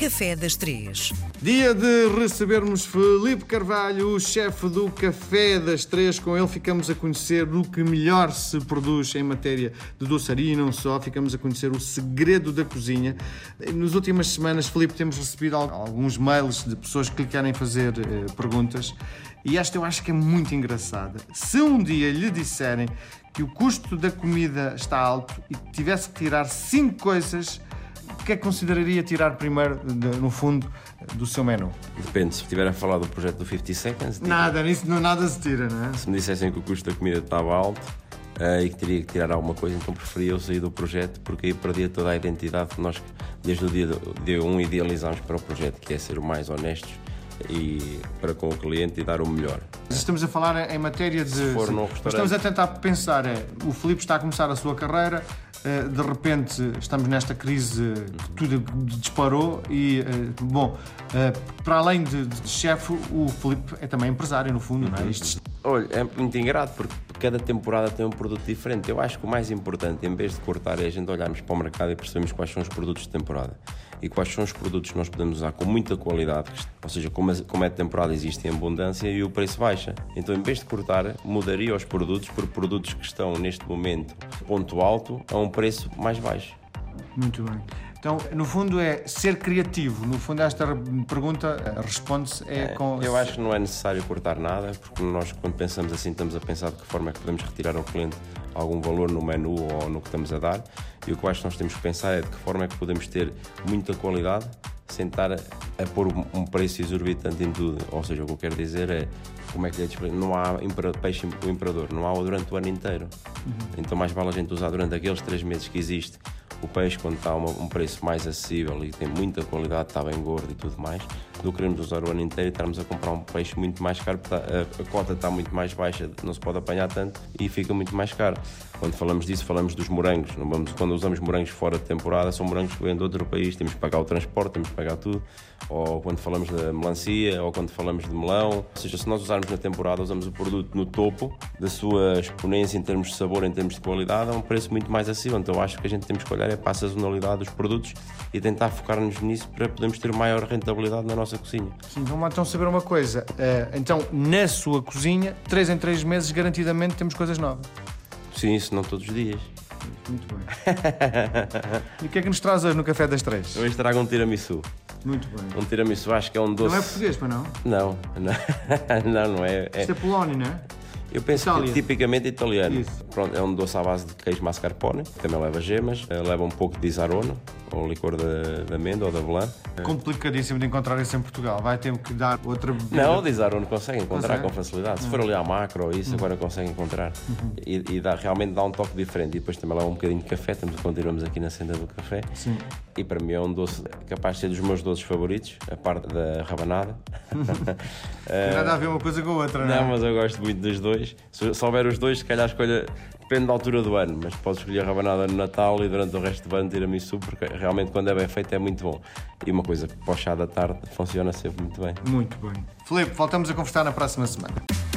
Café das Três. Dia de recebermos Felipe Carvalho, o chefe do Café das Três. Com ele ficamos a conhecer o que melhor se produz em matéria de doçaria e não só. Ficamos a conhecer o segredo da cozinha. Nas últimas semanas, Felipe, temos recebido alguns mails de pessoas que lhe querem fazer eh, perguntas. E esta eu acho que é muito engraçada. Se um dia lhe disserem que o custo da comida está alto e que tivesse que tirar cinco coisas o que é que consideraria tirar primeiro, no fundo, do seu menu? Depende, se estiver a falar do projeto do 50 Seconds. Tipo, nada, nisso não, nada se tira, não é? Se me dissessem que o custo da comida estava alto uh, e que teria que tirar alguma coisa, então preferia eu sair do projeto porque aí perdia toda a identidade que nós, desde o dia, dia 1, idealizámos para o projeto, que é ser o mais honestos e para com o cliente e dar o melhor. Estamos a falar em matéria de. Se for num restaurante... Estamos a tentar pensar, é, o Filipe está a começar a sua carreira, de repente estamos nesta crise que tudo disparou e, eh, bom, eh, para além de, de chefe, o Filipe é também empresário, no fundo, não é? Isto... Olha, é muito ingrato porque cada temporada tem um produto diferente. Eu acho que o mais importante, em vez de cortar, é a gente olharmos para o mercado e percebermos quais são os produtos de temporada e quais são os produtos que nós podemos usar com muita qualidade, ou seja, como, é de temporada existe em abundância e o preço baixa. Então, em vez de cortar, mudaria os produtos por produtos que estão neste momento ponto alto a um preço mais baixo. Muito bem. Então, no fundo, é ser criativo. No fundo, esta pergunta eh, responde-se é, é com. Eu acho que não é necessário cortar nada, porque nós, quando pensamos assim, estamos a pensar de que forma é que podemos retirar ao cliente algum valor no menu ou no que estamos a dar. E o que eu acho que nós temos que pensar é de que forma é que podemos ter muita qualidade sem estar a, pôr um preço exorbitante em tudo. Ou seja, o que eu quero dizer é como é que é explicar? Não há peixe o imperador, não há durante o ano inteiro. Uhum. Então mais vale a gente usar durante aqueles três meses que existe o peixe quando está a um preço mais acessível e tem muita qualidade, está bem gordo e tudo mais, do que queremos usar o ano inteiro e estarmos a comprar um peixe muito mais caro, porque a, a cota está muito mais baixa, não se pode apanhar tanto e fica muito mais caro. Quando falamos disso, falamos dos morangos. Não vamos, quando usamos morangos fora de temporada, são morangos que vêm de outro país, temos que pagar o transporte, temos que pagar tudo. Ou quando falamos da melancia, ou quando falamos de melão. Ou seja, se nós usarmos na temporada, usamos o produto no topo da sua exponência em termos de sabor, em termos de qualidade, a um preço muito mais acessível. Então acho que a gente temos que olhar é para a sazonalidade dos produtos e tentar focar-nos nisso para podermos ter maior rentabilidade na nossa cozinha. Sim, vamos então saber uma coisa. Eh, então, na sua cozinha, 3 em 3 meses, garantidamente temos coisas novas. Sim, isso não todos os dias. Muito bem. e o que é que nos traz hoje no Café das Três? Hoje trago um tiramisu. Muito bem. Um tiramisu, acho que é um doce. Não é português, para não? Não, não, não, não é. é... Isto é Polónia, não é? Eu penso Itália. que tipicamente italiano. Isso. Pronto, é um doce à base de queijo mascarpone, também leva gemas, eh, leva um pouco de isarono, ou licor de, de amêndoa ou de avelã. Complicadíssimo de encontrar isso em Portugal. Vai ter que dar outra bebida. Não, o de isarono consegue encontrar com facilidade. Se for ali à macro ou isso, uhum. agora consegue encontrar. Uhum. E, e dá, realmente dá um toque diferente. E depois também leva um bocadinho de café, estamos, continuamos aqui na senda do café. Sim. E para mim é um doce capaz de ser dos meus doces favoritos, a parte da rabanada. Tem nada a ver uma coisa com a outra, não é? Não, mas eu gosto muito dos dois. Se, se houver os dois, se calhar escolha depende da altura do ano, mas podes escolher a rabanada no Natal e durante o resto do ano tiramisu, porque realmente quando é bem feito é muito bom. E uma coisa para o chá da tarde funciona sempre muito bem. Muito bem. Filipe, voltamos a conversar na próxima semana.